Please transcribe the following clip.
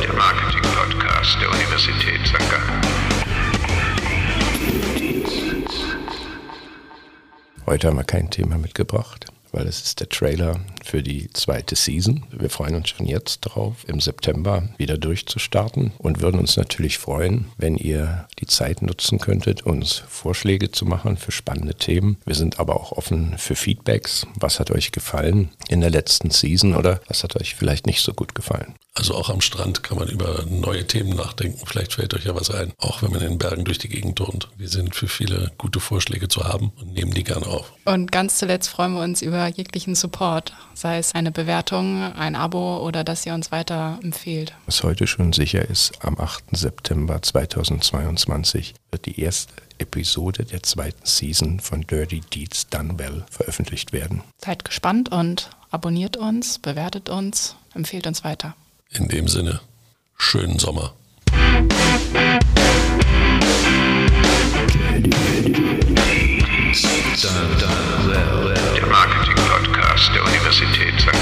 Der Marketing-Podcast der Universität St. Heute haben wir kein Thema mitgebracht, weil es ist der Trailer für die zweite Season. Wir freuen uns schon jetzt darauf, im September wieder durchzustarten und würden uns natürlich freuen, wenn ihr die Zeit nutzen könntet, uns Vorschläge zu machen für spannende Themen. Wir sind aber auch offen für Feedbacks. Was hat euch gefallen in der letzten Season oder was hat euch vielleicht nicht so gut gefallen? Also auch am Strand kann man über neue Themen nachdenken. Vielleicht fällt euch ja was ein, auch wenn man in den Bergen durch die Gegend turnt. Wir sind für viele gute Vorschläge zu haben und nehmen die gerne auf. Und ganz zuletzt freuen wir uns über jeglichen Support, sei es eine Bewertung, ein Abo oder dass ihr uns weiter empfehlt. Was heute schon sicher ist, am 8. September 2022 wird die erste Episode der zweiten Season von Dirty Deeds Done Well veröffentlicht werden. Seid gespannt und abonniert uns, bewertet uns, empfehlt uns weiter. In dem Sinne, schönen Sommer. Der Marketing-Podcast der Universität St.